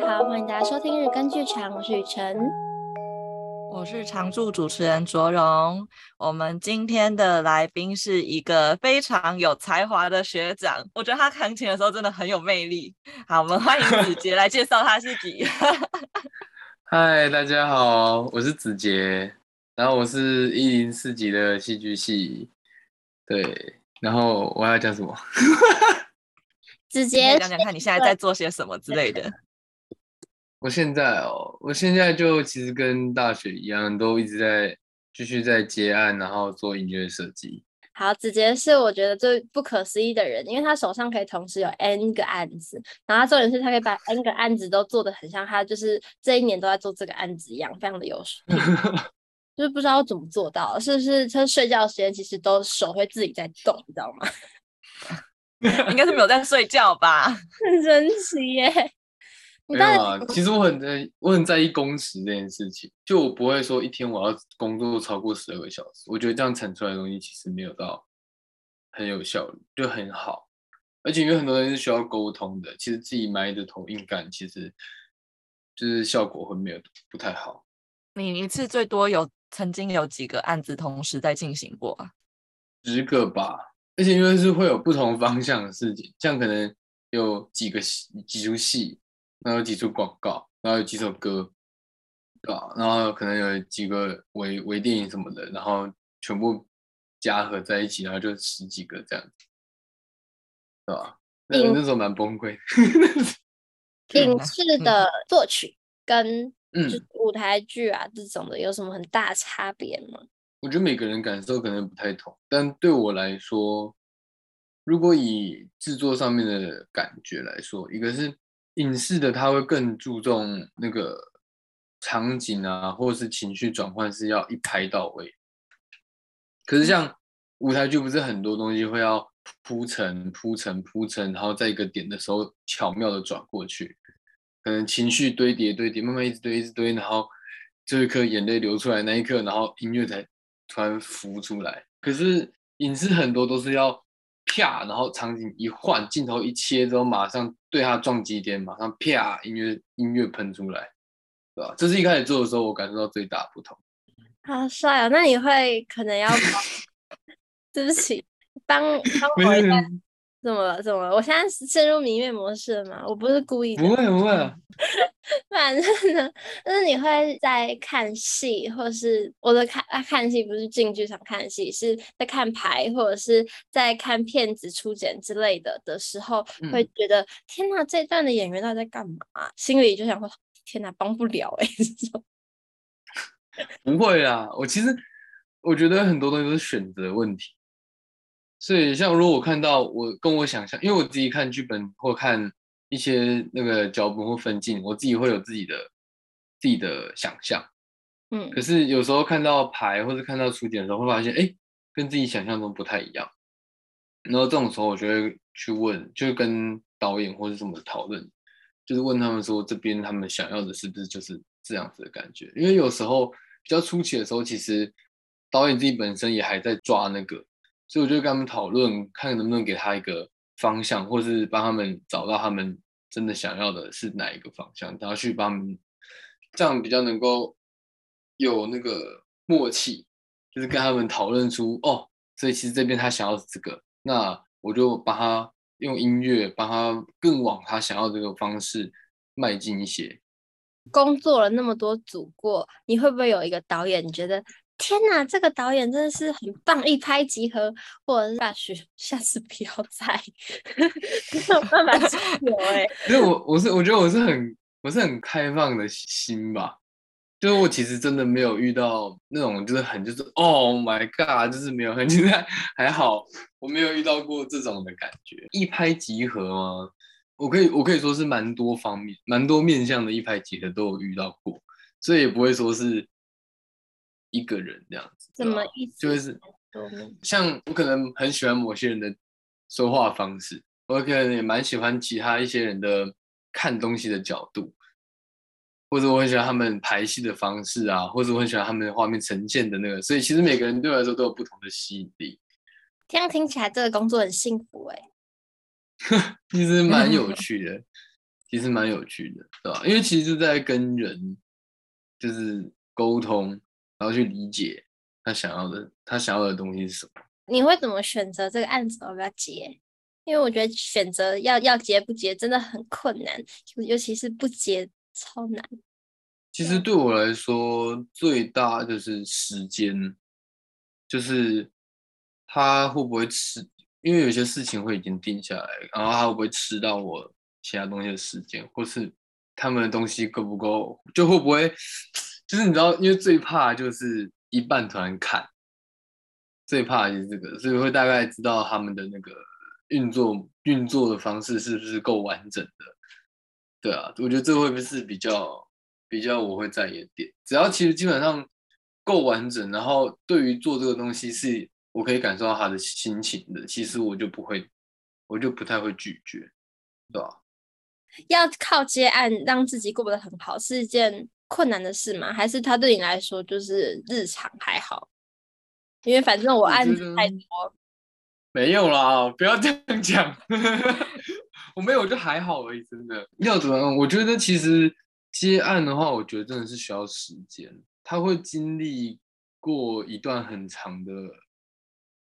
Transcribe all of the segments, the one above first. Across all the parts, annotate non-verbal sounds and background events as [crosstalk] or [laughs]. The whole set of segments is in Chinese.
大家好，欢迎大家收听日更剧场，我是雨辰，我是常驻主持人卓荣。我们今天的来宾是一个非常有才华的学长，我觉得他弹琴的时候真的很有魅力。好，我们欢迎子杰来介绍他自己。嗨，大家好，我是子杰，然后我是一零四级的戏剧系，对，然后我要讲什么？[laughs] 子杰，讲讲看你现在在做些什么之类的。我现在哦，我现在就其实跟大学一样，都一直在继续在接案，然后做音乐设计。好，子杰是我觉得最不可思议的人，因为他手上可以同时有 N 个案子，然后重点是他可以把 N 个案子都做得很像他就是这一年都在做这个案子一样，非常的有水 [laughs] 就是不知道怎么做到，是不是他睡觉时间其实都手会自己在动，你知道吗？[laughs] 应该是没有在睡觉吧，[laughs] 很神奇耶！没有啊，其实我很在，我很在意工时这件事情。就我不会说一天我要工作超过十二个小时，我觉得这样产出来的东西其实没有到很有效率，就很好。而且因为很多人是需要沟通的，其实自己埋着头硬干，其实就是效果会没有不太好。你一次最多有曾经有几个案子同时在进行过啊？十个吧。而且因为是会有不同方向的事情，像可能有几个戏、几出戏，然后有几处广告，然后有几首歌，对吧？然后可能有几个微微电影什么的，然后全部加合在一起，然后就十几个这样子，对吧？那那时候蛮崩溃。[laughs] 影视的作曲跟舞台剧啊这种的有什么很大差别吗？我觉得每个人感受可能不太同，但对我来说，如果以制作上面的感觉来说，一个是影视的，他会更注重那个场景啊，或者是情绪转换是要一拍到位。可是像舞台剧，不是很多东西会要铺陈、铺陈、铺陈，然后在一个点的时候巧妙的转过去，可能情绪堆叠、堆叠，慢慢一直堆、一直堆，然后最后一刻眼泪流出来那一刻，然后音乐才。突然浮出来，可是影视很多都是要啪，然后场景一换，镜头一切之后，马上对他撞击点，马上啪，音乐音乐喷出来，对吧？这是一开始做的时候，我感受到最大的不同。好帅哦！那你会可能要，[laughs] 对不起，帮帮我一下。怎么了？怎么了？我现在是进入迷恋模式了吗？我不是故意的。不会，不会。[laughs] 反正呢，就是你会在看戏，或是我的看啊看戏，不是进剧场看戏，是在看牌，或者是在看片子初剪之类的的时候，嗯、会觉得天哪，这段的演员到底在干嘛？心里就想说天哪，帮不了哎、欸。[laughs] 这种 [laughs] 不会啊，我其实我觉得很多东西都是选择问题。所以，像如果我看到我跟我想象，因为我自己看剧本或看一些那个脚本或分镜，我自己会有自己的自己的想象，嗯。可是有时候看到牌或者看到初剪的时候，会发现，哎，跟自己想象中不太一样。然后这种时候，我就会去问，就跟导演或者什么讨论，就是问他们说，这边他们想要的是不是就是这样子的感觉？因为有时候比较初期的时候，其实导演自己本身也还在抓那个。所以我就跟他们讨论，看能不能给他一个方向，或是帮他们找到他们真的想要的是哪一个方向，然后去帮他们，这样比较能够有那个默契，就是跟他们讨论出哦，所以其实这边他想要是这个，那我就帮他用音乐帮他更往他想要这个方式迈进一些。工作了那么多组过，你会不会有一个导演你觉得？天呐，这个导演真的是很棒，一拍即合，或者是下去，下次不要再，[laughs] 没有办法交流哎。[laughs] 因为我我是我觉得我是很我是很开放的心吧，就是我其实真的没有遇到那种就是很就是 Oh my God，就是没有很 [laughs] 现在还好，我没有遇到过这种的感觉，一拍即合吗？我可以我可以说是蛮多方面蛮多面向的一拍即合都有遇到过，所以也不会说是。一个人这样子，怎么意思？就是像我可能很喜欢某些人的说话方式，我可能也蛮喜欢其他一些人的看东西的角度，或者我很喜欢他们排戏的方式啊，或者我很喜欢他们的画面呈现的那个，所以其实每个人对我来说都有不同的吸引力。这样听起来，这个工作很幸福哎。[laughs] 其实蛮有趣的，[laughs] 其实蛮有趣的，对吧？因为其实是在跟人就是沟通，然后去理解他想要的，他想要的东西是什么。你会怎么选择这个案子要不要接？因为我觉得选择要要接不接真的很困难，尤其是不接超难。其实对我来说，最大就是时间，就是他会不会吃，因为有些事情会已经定下来，然后他会不会吃到我其他东西的时间，或是他们的东西够不够，就会不会，就是你知道，因为最怕就是一半突然砍，最怕就是这个，所以会大概知道他们的那个运作运作的方式是不是够完整的。对啊，我觉得这会不会是比较。比较我会在意的点，只要其实基本上够完整，然后对于做这个东西是我可以感受到他的心情的，其实我就不会，我就不太会拒绝，对吧？要靠接案让自己过得很好是一件困难的事吗？还是他对你来说就是日常还好？因为反正我案子太多，没有啦，不要这样讲，[laughs] 我没有就还好而已，真的要怎么样？我觉得其实。接案的话，我觉得真的是需要时间，他会经历过一段很长的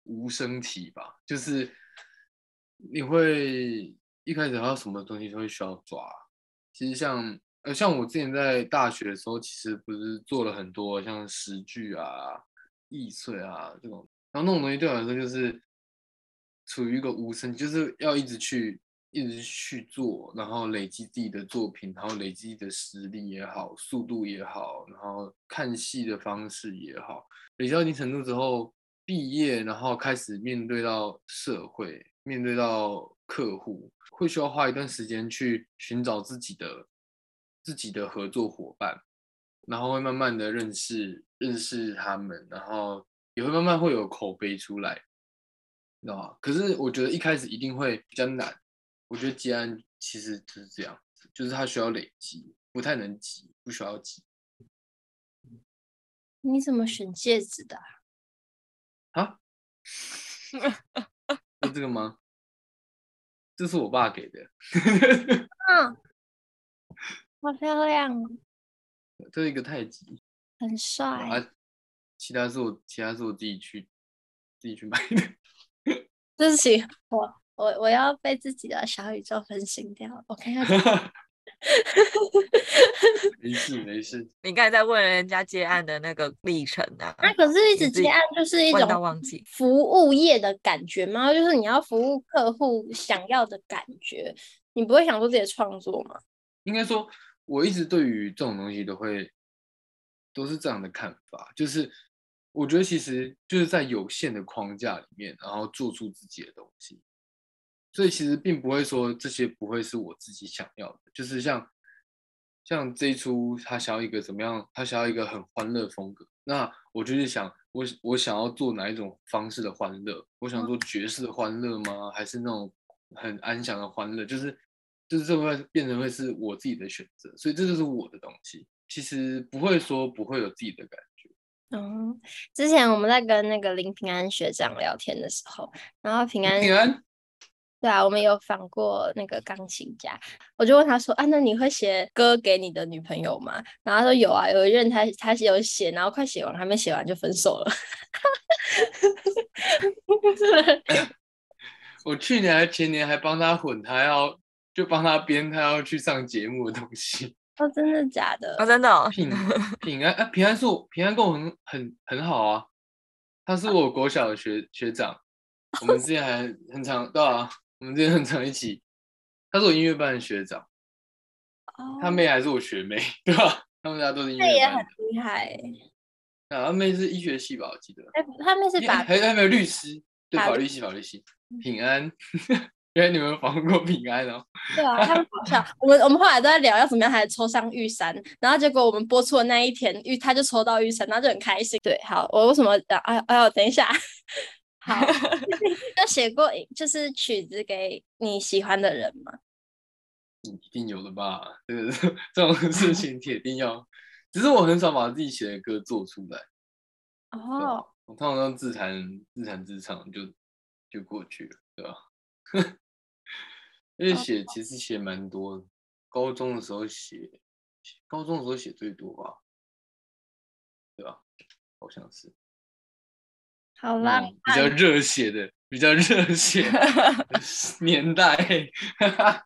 无声期吧，就是你会一开始还有什么东西都会需要抓。其实像呃像我之前在大学的时候，其实不是做了很多像时剧啊、易碎啊这种，然后那种东西对我来说就是处于一个无声，就是要一直去。一直去做，然后累积自己的作品，然后累积的实力也好，速度也好，然后看戏的方式也好，累积到一定程度之后，毕业，然后开始面对到社会，面对到客户，会需要花一段时间去寻找自己的自己的合作伙伴，然后会慢慢的认识认识他们，然后也会慢慢会有口碑出来，知道吗？可是我觉得一开始一定会比较难。我觉得吉安其实就是这样，就是他需要累积，不太能急，不需要急。你怎么选戒指的？啊？[laughs] 是这个吗？这是我爸给的。嗯，好漂亮。这是一个太极，很帅。啊其他是我，其他是我自己去自己去买的。[laughs] 对不起，我。我我要被自己的小宇宙分心掉了，我看看。[laughs] 没事没事，你刚才在问人家接案的那个历程啊？那可是一直接案就是一种服务业的感觉吗？就是你要服务客户想要的感觉，你不会想做自己的创作吗？应该说，我一直对于这种东西都会都是这样的看法，就是我觉得其实就是在有限的框架里面，然后做出自己的东西。所以其实并不会说这些不会是我自己想要的，就是像像这一出他想要一个怎么样，他想要一个很欢乐风格，那我就是想我我想要做哪一种方式的欢乐？我想做爵士的欢乐吗？还是那种很安详的欢乐？就是就是这会变成会是我自己的选择，所以这就是我的东西。其实不会说不会有自己的感觉。嗯，之前我们在跟那个林平安学长聊天的时候，然后平安平安。对啊，我们有访过那个钢琴家，我就问他说：“啊，那你会写歌给你的女朋友吗？”然后他说：“有啊，有一任他他有写，然后快写完还没写完就分手了。” [laughs] 我去年还前年还帮他混，他要就帮他编他要去上节目的东西。[laughs] 哦，真的假的？哦，真的哦。平 [laughs] 平安啊，平安是我平安跟我很很很好啊，他是我国小的学学长，我们之前还很常对啊。我们之前很常一起，他是我音乐班的学长，oh. 他妹还是我学妹，[laughs] 对吧？他们家都是音乐班的，也很厉害。啊，他妹是医学系吧？我记得。哎，他妹是法，还还没有律师，对，法律系，法律系。平安，原来你们访问过平安哦。对啊，他们好像我们我们后来都在聊要怎么样才抽上玉山，然后结果我们播出的那一天玉他就抽到玉山，然后就很开心。对，好，我为什么？哎哎呦，等一下。好，[laughs] 有写过就是曲子给你喜欢的人吗？一定有的吧，这个 [laughs] 这种事情铁定要。只是我很少把自己写的歌做出来。哦，我通常都自弹自弹自唱就就过去了，对吧？因为写其实写蛮多的，高中的时候写，高中的时候写最多吧，对吧？好像是。好啦，嗯、比较热血的，比较热血 [laughs] 年代。[laughs]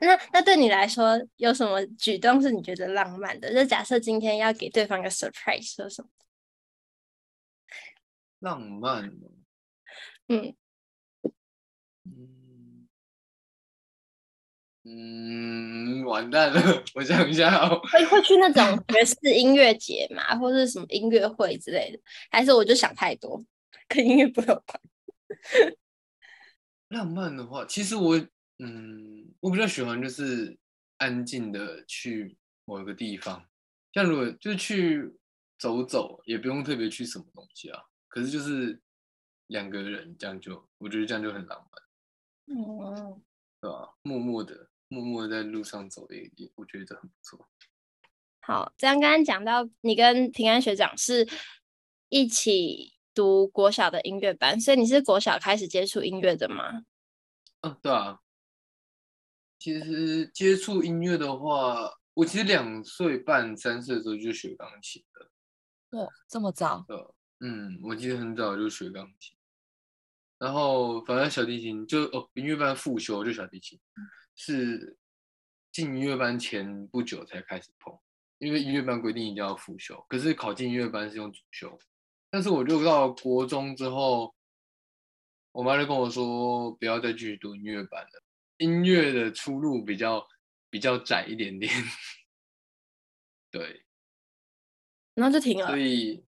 那那对你来说，有什么举动是你觉得浪漫的？就假设今天要给对方个 surprise，说什么？浪漫。嗯嗯嗯，完蛋了，我想一下哦。会会去那种爵士音乐节嘛，或者是什么音乐会之类的？还是我就想太多，跟音乐不有关？[laughs] 浪漫的话，其实我。嗯，我比较喜欢就是安静的去某一个地方，像如果就去走走，也不用特别去什么东西啊。可是就是两个人这样就，我觉得这样就很浪漫。嗯，对吧？默默的，默默的在路上走的也，我觉得很不错。好，这样刚刚讲到你跟平安学长是一起读国小的音乐班，所以你是国小开始接触音乐的吗？嗯，对啊。其实接触音乐的话，我其实两岁半、三岁的时候就学钢琴了。哦，这么早？嗯，我记得很早就学钢琴。然后反正小提琴就哦，音乐班复修就小提琴，是进音乐班前不久才开始碰，因为音乐班规定一定要辅修，可是考进音乐班是用主修。但是我就到国中之后，我妈就跟我说，不要再继续读音乐班了。音乐的出路比较比较窄一点点，[laughs] 对，然后就停了。所以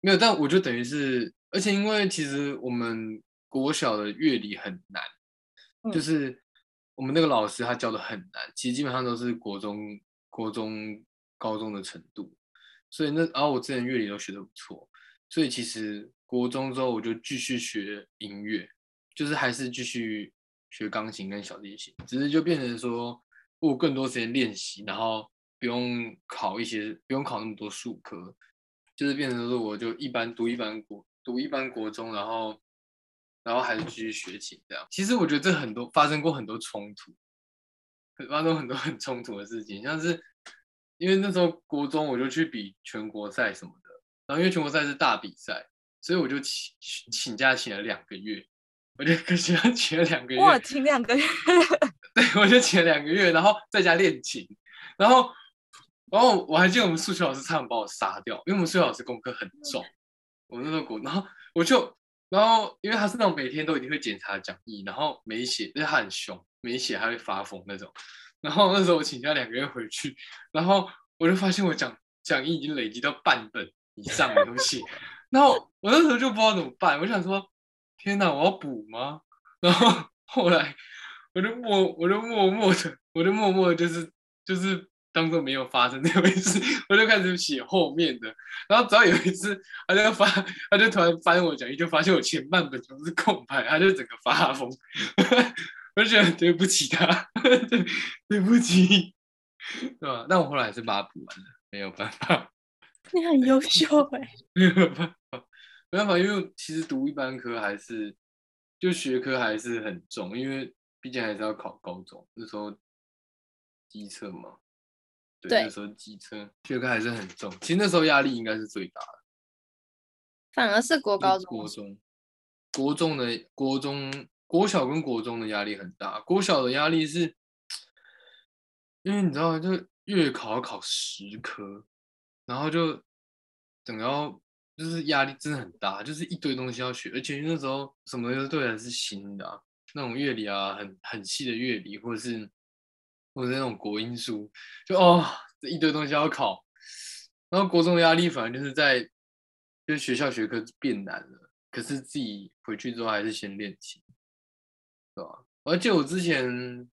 没有，但我就等于是，而且因为其实我们国小的乐理很难，嗯、就是我们那个老师他教的很难，其实基本上都是国中、国中、高中的程度。所以那然后我之前乐理都学的不错，所以其实国中之后我就继续学音乐，就是还是继续。学钢琴跟小提琴，只是就变成说，我更多时间练习，然后不用考一些，不用考那么多数科，就是变成说，我就一般读一般国，读一般国中，然后，然后还是继续学琴这样。其实我觉得这很多发生过很多冲突，发生很多很冲突的事情，像是因为那时候国中我就去比全国赛什么的，然后因为全国赛是大比赛，所以我就请请假请了两个月。我就 [laughs] 可惜要请了两个月，我，请两个月，[laughs] 对，我就请了两个月，然后在家练琴，然后，然后我还记得我们数学老师差点把我杀掉，因为我们数学老师功课很重，我那时候然后我就，然后因为他是那种每天都一定会检查讲义，然后没写，因为他很凶，没写他会发疯那种，然后那时候我请假两个月回去，然后我就发现我讲讲义已经累积到半本以上的东西，然后我那时候就不知道怎么办，我想说。天哪，我要补吗？然后后来我就默，我就默默的，我就默默的，就是就是当做没有发生这回事，我就开始写后面的。然后只要有一次，他就发，他就突然翻我讲义，就发现我前半本全是空白，他就整个发疯。我就觉得对不起他，对对不起，对吧？但我后来还是把它补完了，没有办法。[laughs] 你很优秀哎、欸，没有办法。没办法，因为其实读一般科还是就学科还是很重，因为毕竟还是要考高中，那时候基测嘛，对，对那时候机车学科还是很重。其实那时候压力应该是最大的，反而是国高中、国中、国中的国中、国小跟国中的压力很大。国小的压力是，因为你知道，就月考要考十科，然后就整个要。就是压力真的很大，就是一堆东西要学，而且那时候什么都对，还是新的啊，那种乐理啊，很很细的乐理，或者是或者那种国音书，就哦，这一堆东西要考。然后国中的压力反而就是在，就是学校学科变难了，可是自己回去之后还是先练琴，对吧？而且我之前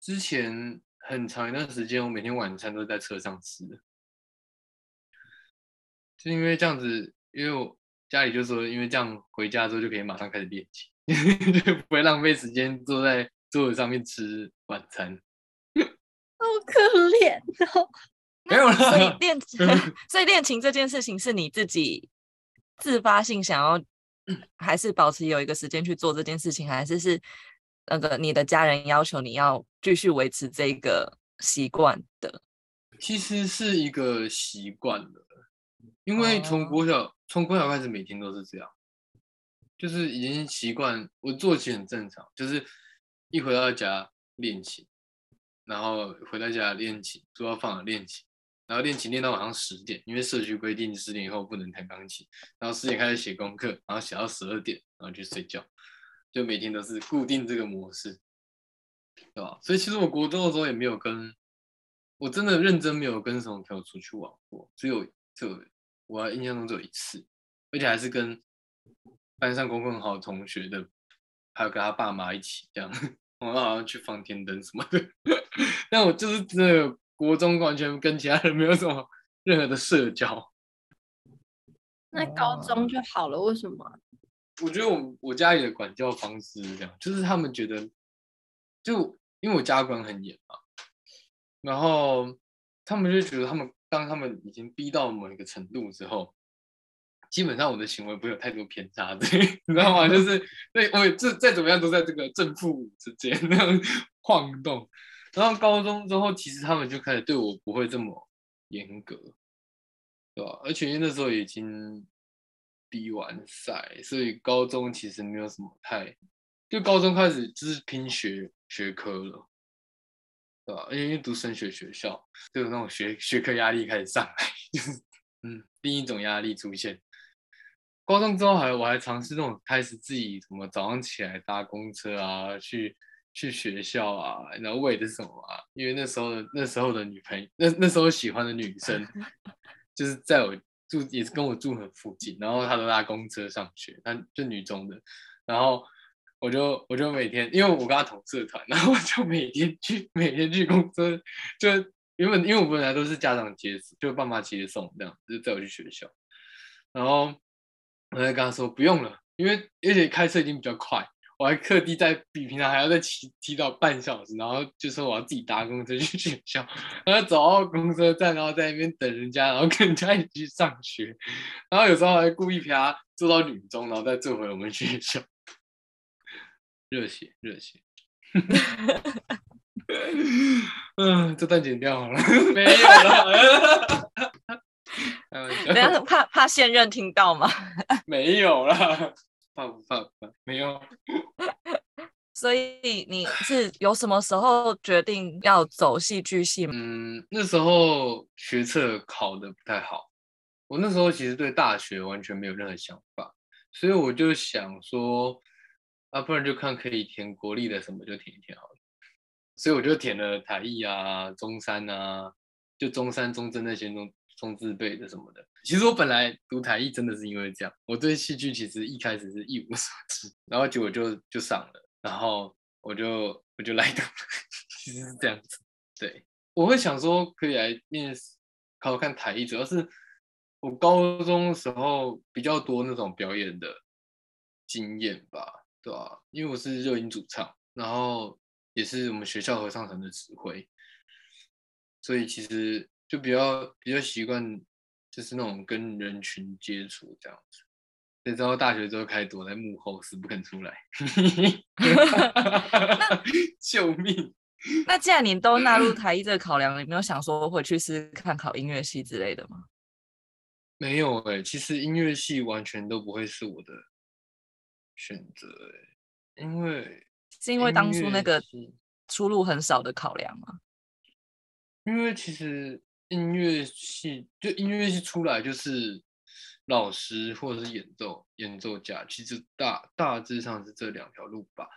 之前很长一段时间，我每天晚餐都在车上吃的。就因为这样子，因为我家里就说，因为这样回家之后就可以马上开始练琴，[laughs] 就不会浪费时间坐在桌子上面吃晚餐。[laughs] 好可怜哦！没有了。[laughs] 所以练，所以练琴这件事情是你自己自发性想要，还是保持有一个时间去做这件事情，还是是那个你的家人要求你要继续维持这个习惯的？其实是一个习惯了，因为从国小、oh. 从国小开始每天都是这样，就是已经习惯。我作息很正常，就是一回到家练琴，然后回到家练琴，书包放了练琴，然后练琴练到晚上十点，因为社区规定十点以后不能弹钢琴，然后十点开始写功课，然后写到十二点，然后去睡觉，就每天都是固定这个模式，对吧？所以其实我国中的时候也没有跟。我真的认真没有跟什么朋友出去玩过，只有这我印象中只有一次，而且还是跟班上功课很好的同学的，还有跟他爸妈一起这样，我们好像去放天灯什么的。[laughs] 但我就是真的国中完全跟其他人没有什么任何的社交。[laughs] 那高中就好了，为什么？[laughs] 我觉得我我家里的管教方式是这样，就是他们觉得，就因为我家管很严嘛。然后他们就觉得，他们当他们已经逼到某一个程度之后，基本上我的行为不会有太多偏差，对，[laughs] 你知道吗？就是对我这再怎么样都在这个正负之间 [laughs] 那样晃动。然后高中之后，其实他们就开始对我不会这么严格，对吧？而且因为那时候已经比完赛，所以高中其实没有什么太，就高中开始就是拼学学科了。对吧？因为读升学学校，就有那种学学科压力开始上来，就是嗯，另一种压力出现。高中之后还我还尝试那种开始自己什么早上起来搭公车啊，去去学校啊，然后为的是什么啊？因为那时候的那时候的女朋友，那那时候喜欢的女生，[laughs] 就是在我住也是跟我住很附近，然后她都搭公车上学，她就女中的，然后。我就我就每天，因为我跟她同社团，然后我就每天去每天去公车，就原本因为我们本来都是家长接，就爸妈接送这样，就带我去学校。然后我就跟他说不用了，因为而且开车已经比较快，我还特地在比平常还要再骑提早半小时，然后就说我要自己搭公车去学校，然后走到公车站，然后在那边等人家，然后跟人家一起去上学，然后有时候还故意陪他坐到女中，然后再坐回我们学校。热血，热血，[laughs] 嗯，这段剪掉好了，[laughs] 没有了。[laughs] 等下怕怕现任听到吗？[laughs] 没有啦，怕不怕？没有。所以你是有什么时候决定要走戏剧系吗？嗯，那时候学测考的不太好，我那时候其实对大学完全没有任何想法，所以我就想说。啊，不然就看可以填国立的什么就填一填好了，所以我就填了台艺啊、中山啊，就中山、中正那些中中字辈的什么的。其实我本来读台艺真的是因为这样，我对戏剧其实一开始是一无所知，然后结果就就上了，然后我就我就来读，其实是这样子。对，我会想说可以来面试考考看台艺，主要是我高中时候比较多那种表演的经验吧。对啊，因为我是热音主唱，然后也是我们学校合唱团的指挥，所以其实就比较比较习惯，就是那种跟人群接触这样子。所以之后大学之后开始躲在幕后，死不肯出来。[laughs] 救命！那既然你都纳入 [laughs] 台艺这个考量，你没有想说回去试试看考音乐系之类的吗？没有哎、欸，其实音乐系完全都不会是我的。选择哎，因为是因为当初那个出路很少的考量吗？因为其实音乐系就音乐系出来就是老师或者是演奏演奏家，其实大大致上是这两条路吧。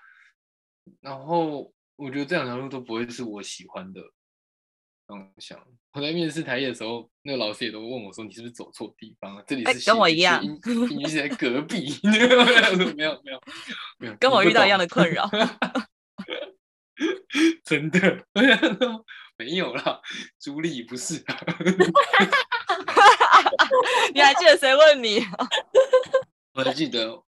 然后我觉得这两条路都不会是我喜欢的。方向。我在面试台艺的时候，那个老师也都问我说：“你是不是走错地方了？这里是跟我一样，你是在隔壁。[laughs] [laughs] 没有”没有没有没有，没有跟我遇到一样的困扰。[laughs] 真的没有啦，朱莉不是。[laughs] 你还记得谁问你？[laughs] 我还记得。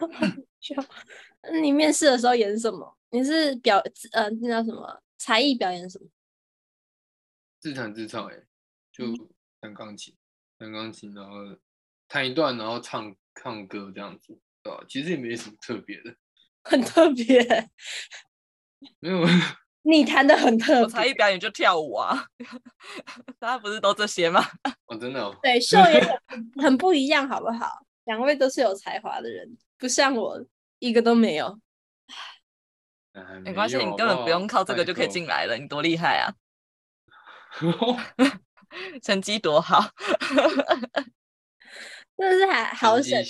[laughs] 你面试的时候演什么？你是表呃，那叫什么？才艺表演什么？自弹自唱，哎，就弹钢琴，弹钢琴，然后弹一段，然后唱唱歌这样子，对吧？其实也没什么特别的，很特别。没有，你弹的很特别。我才艺表演就跳舞啊，[laughs] 大家不是都这些吗？[laughs] 哦，真的哦。对，秀也很 [laughs] 很不一样，好不好？两位都是有才华的人，不像我一个都没有。没关系，你根本不用靠这个就可以进来了，你多厉害啊！成绩多好，真的是还好险，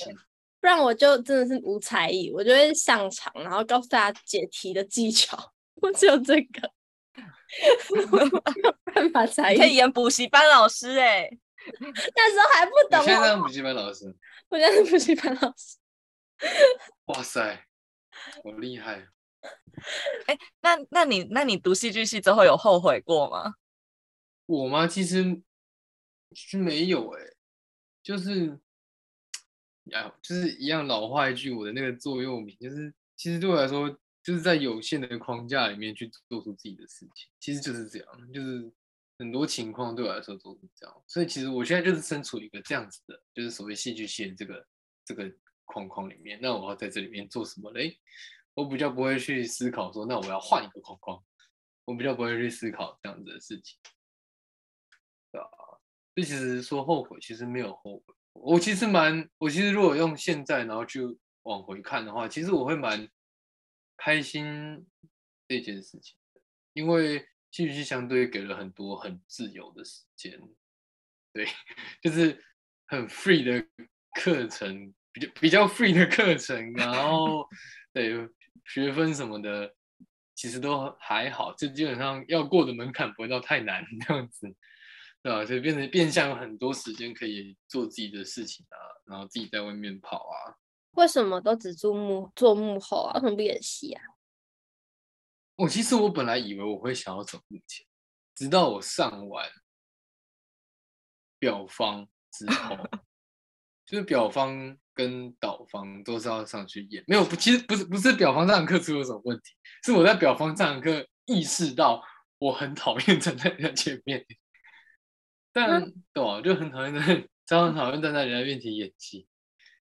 不然我就真的是无才艺，我就会上场，然后告诉大家解题的技巧，[laughs] 我只有这个，没有办法才艺，可以演补习班老师哎、欸，那时候还不懂，现在当补习班老师，我现在是补习班老师，哇塞，好厉害！哎、欸，那那你那你读戏剧系之后有后悔过吗？我吗？其实其实没有哎、欸，就是呀，就是一样老话一句，我的那个座右铭就是，其实对我来说，就是在有限的框架里面去做出自己的事情，其实就是这样，就是很多情况对我来说都是这样，所以其实我现在就是身处一个这样子的，就是所谓戏剧系的这个这个框框里面，那我要在这里面做什么嘞？我比较不会去思考说，那我要换一个框框，我比较不会去思考这样子的事情。对啊，这其实说后悔，其实没有后悔。我其实蛮，我其实如果用现在然后去往回看的话，其实我会蛮开心这件事情，因为戏剧系相对给了很多很自由的时间，对，[laughs] 就是很 free 的课程，比较比较 free 的课程，然后 [laughs] 对学分什么的，其实都还好，就基本上要过的门槛不会到太难 [laughs] 这样子。对啊，所以变成变相有很多时间可以做自己的事情啊，然后自己在外面跑啊。为什么都只做幕做幕后啊？为什么不演戏啊？我其实我本来以为我会想要走幕前，直到我上完表方之后，[laughs] 就是表方跟导方都是要上去演。没有，不，其实不是不是表方这堂课出了什么问题，是我在表方这堂课意识到我很讨厌站在人家前面。但对啊，就很讨厌在，常常讨厌站在人家面前演戏，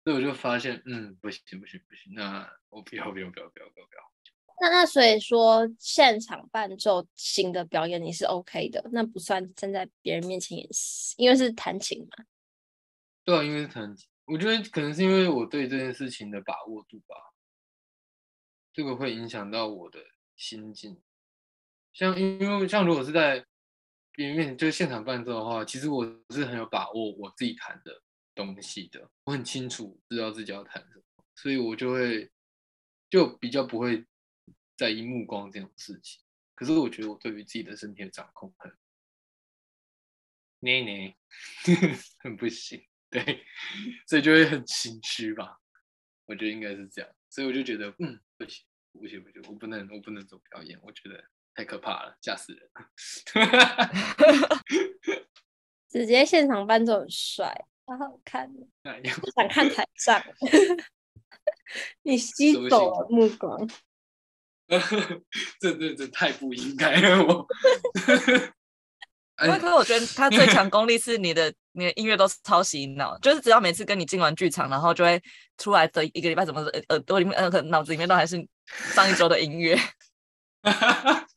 所以我就发现，嗯，不行不行不行，那我不要不要不要不要不要不要。那那所以说，现场伴奏型的表演你是 OK 的，那不算站在别人面前演戏，因为是弹琴嘛。对啊，因为是弹琴，我觉得可能是因为我对这件事情的把握度吧，这个会影响到我的心境。像因为像如果是在。因为就是现场伴奏的话，其实我是很有把握我自己弹的东西的，我很清楚知道自己要谈什么，所以我就会就比较不会在意目光这种事情。可是我觉得我对于自己的身体的掌控很，捏捏，[laughs] 很不行，对，所以就会很心虚吧。我觉得应该是这样，所以我就觉得嗯，不行，不行，不行，我不能，我不能走表演，我觉得。太可怕了，吓死人！[laughs] 直接现场伴奏很帅，好好看，不想看台上。[laughs] 你吸走了目光，[laughs] 这这这太不应该了，我。因为可是我觉得他最强功力是你的，你的音乐都是超洗脑，就是只要每次跟你进完剧场，然后就会出来的一个礼拜，怎么耳朵里面呃，脑子里面都还是上一周的音乐。[laughs]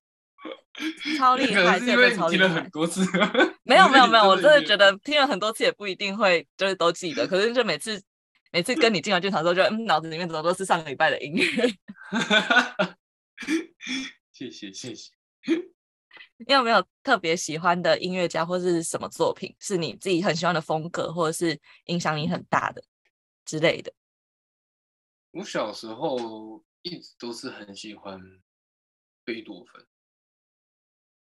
[laughs] 超厉害！是因为听了很多次，没有没有没有，[laughs] 我真的觉得听了很多次也不一定会就是都记得。可是就每次每次跟你进完剧场之后，就嗯，脑子里面怎么都是上个礼拜的音乐。[laughs] 谢谢谢谢。你有没有特别喜欢的音乐家或是什么作品，是你自己很喜欢的风格，或者是影响你很大的之类的？我小时候一直都是很喜欢贝多芬。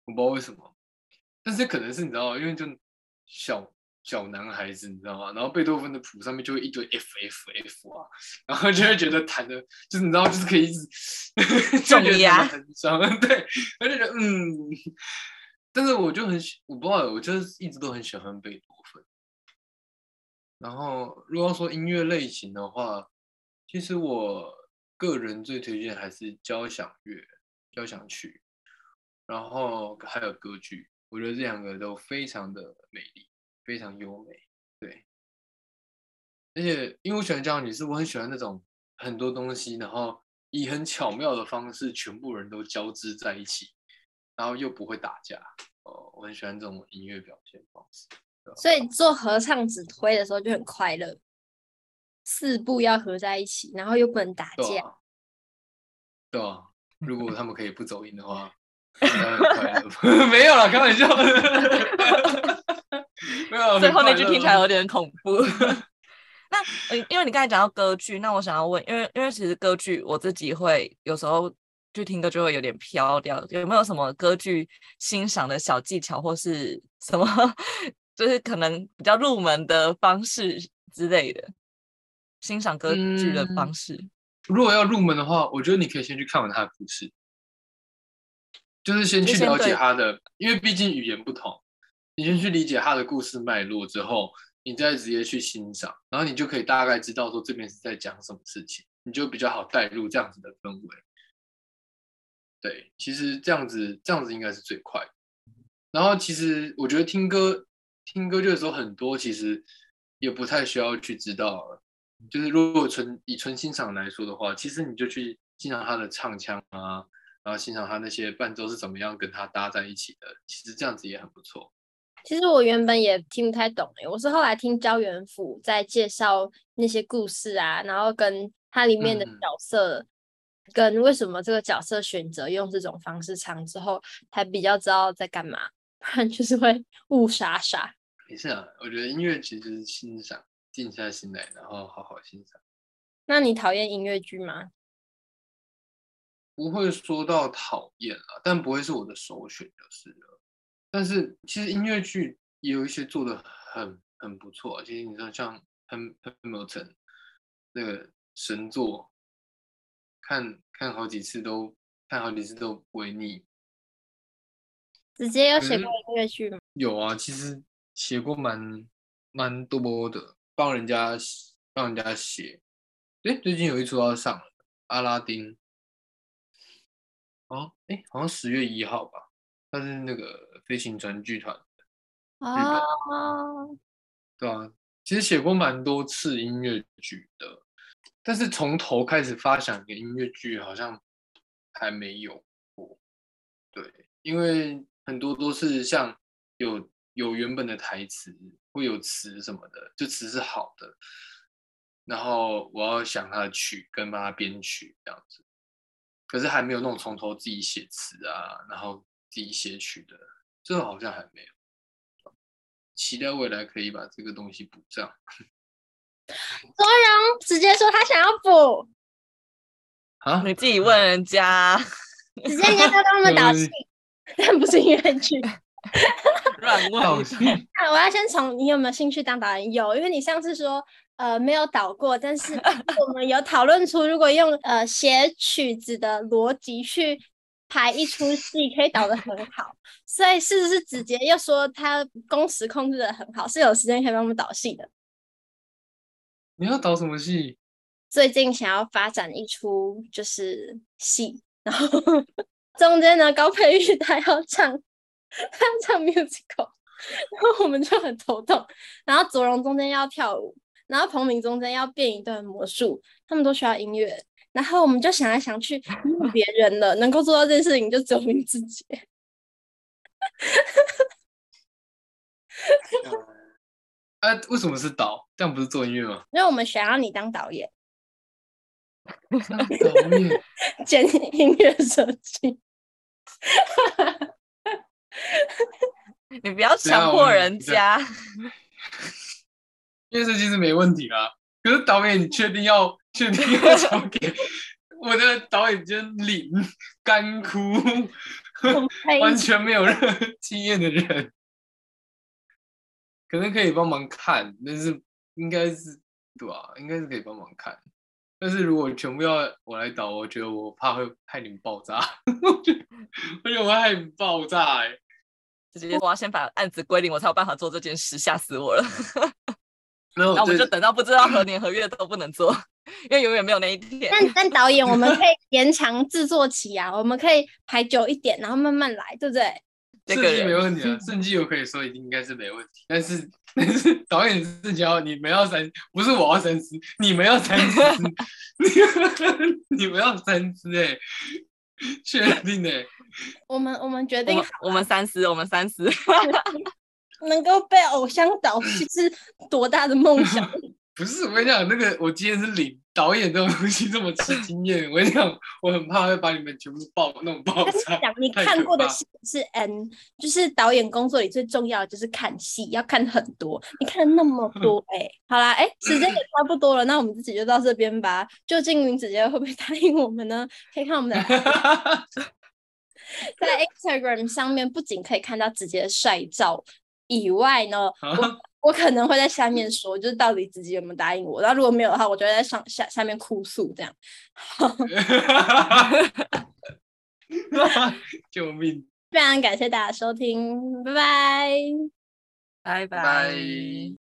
我不知道为什么，但是可能是你知道，因为就小小男孩子，你知道吗？然后贝多芬的谱上面就会一堆 F F F 啊，然后就会觉得弹的，就是你知道，就是可以一直 [laughs] 重压很伤，对，我就觉得嗯，但是我就很喜，我不知道，我就是一直都很喜欢贝多芬。然后如果要说音乐类型的话，其实我个人最推荐还是交响乐、交响曲。然后还有歌剧，我觉得这两个都非常的美丽，非常优美。对，而且因为我喜欢交响曲，是我很喜欢那种很多东西，然后以很巧妙的方式，全部人都交织在一起，然后又不会打架。哦，我很喜欢这种音乐表现方式。所以做合唱指挥的时候就很快乐，四部要合在一起，然后又不能打架。对啊，对啊，如果他们可以不走音的话。没有了，开玩笑。[laughs] 没有，最后那句听起来有点恐怖。[laughs] 那因为你刚才讲到歌剧，那我想要问，因为因为其实歌剧我自己会有时候去听歌就会有点飘掉，有没有什么歌剧欣赏的小技巧，或是什么就是可能比较入门的方式之类的欣赏歌剧的方式？嗯，如果要入门的话，我觉得你可以先去看完他的故事，就是先去了解他的，因为毕竟语言不同，你先去理解他的故事脉络之后。你再直接去欣赏，然后你就可以大概知道说这边是在讲什么事情，你就比较好带入这样子的氛围。对，其实这样子这样子应该是最快。然后其实我觉得听歌听歌剧的时候，很多其实也不太需要去知道，就是如果纯以纯欣赏来说的话，其实你就去欣赏他的唱腔啊，然后欣赏他那些伴奏是怎么样跟他搭在一起的，其实这样子也很不错。其实我原本也听不太懂诶，我是后来听焦元溥在介绍那些故事啊，然后跟他里面的角色，嗯、跟为什么这个角色选择用这种方式唱之后，才比较知道在干嘛，不然就是会 [laughs] 雾傻傻。没事啊，我觉得音乐其实是欣赏，静下心来，然后好好欣赏。那你讨厌音乐剧吗？不会说到讨厌啊，但不会是我的首选就是了。但是其实音乐剧也有一些做的很很不错啊。其实你知道，像《Hamilton》那个神作，看看好几次都看好几次都不会腻。直接有写过音乐剧吗？有啊，其实写过蛮蛮多的，帮人家帮人家写。哎，最近有一出要上了，《阿拉丁》。哦，哎，好像十月一号吧。他是那个飞行船剧团的啊，对啊，其实写过蛮多次音乐剧的，但是从头开始发想一个音乐剧好像还没有过。对，因为很多都是像有有原本的台词，会有词什么的，就词是好的，然后我要想他的曲跟帮他编曲这样子，可是还没有那种从头自己写词啊，然后。自己写曲的，这个好像还没有，期待未来可以把这个东西补上。[laughs] 卓荣直接说他想要补啊，你自己问人家，直接人家都跟我们导 [laughs] 戏，但不是音乐剧，[laughs] 乱问。那我要先从你有没有兴趣当导演？有，因为你上次说呃没有导过，但是我们有讨论出如果用呃写曲子的逻辑去。排一出戏可以导得很好，所以是不是子杰又说他工时控制的很好，是有时间可以帮我们导戏的？你要导什么戏？最近想要发展一出就是戏，然后 [laughs] 中间呢高佩玉他要唱，他要唱 musical，然后我们就很头痛。然后左荣中间要跳舞，然后彭明中间要变一段魔术，他们都需要音乐。然后我们就想来想去，没有别人了，能够做到这件事情就只有你自己。啊，[laughs] 为什么是导？这样不是做音乐吗？因为我们想要你当导演。导演兼音乐设计。[laughs] 你不要强迫人家。音乐设计是没问题啦，可是导演，你确定要？确定要交给我的导演真零干枯，完全没有任何经验的人，可能可以帮忙看，但是应该是对吧？应该是可以帮忙看，但是如果全部要我来导，我觉得我怕会害你们爆炸，我觉得我会害你们爆炸哎！直接我要先把案子归零，我才有办法做这件事，吓死我了。那我们就等到不知道何年何月都不能做。因为永远没有那一天。但但导演，我们可以延长制作期啊，我们可以排久一点，然后慢慢来，对不对？设计没问题啊，设计我可以说已经应该是没问题，但是但是导演是教你们要三，不是我要三思，你们要三思，你们要三思哎，确定哎，我们我们决定我，我们三思，我们三思，[laughs] [laughs] 能够被偶像导戏是多大的梦想？[laughs] 不是，我跟你讲，那个我今天是领导演这种东西这么吃经验，我跟你讲，我很怕会把你们全部爆那种爆炸。讲你看过的戏是 N，就是导演工作里最重要的就是看戏，要看很多。你看了那么多，[laughs] 哎、欸，好啦，哎、欸，时间也差不多了，那我们自己就到这边吧。究竟林子杰会不会答应我们呢？可以看我们的 [laughs] 在 Instagram 上面，不仅可以看到子杰的帅照以外呢，我。我可能会在下面说，就是到底自己有没有答应我，然后如果没有的话，我就会在上下下面哭诉这样。[laughs] 救命！非常感谢大家收听，拜拜，拜拜。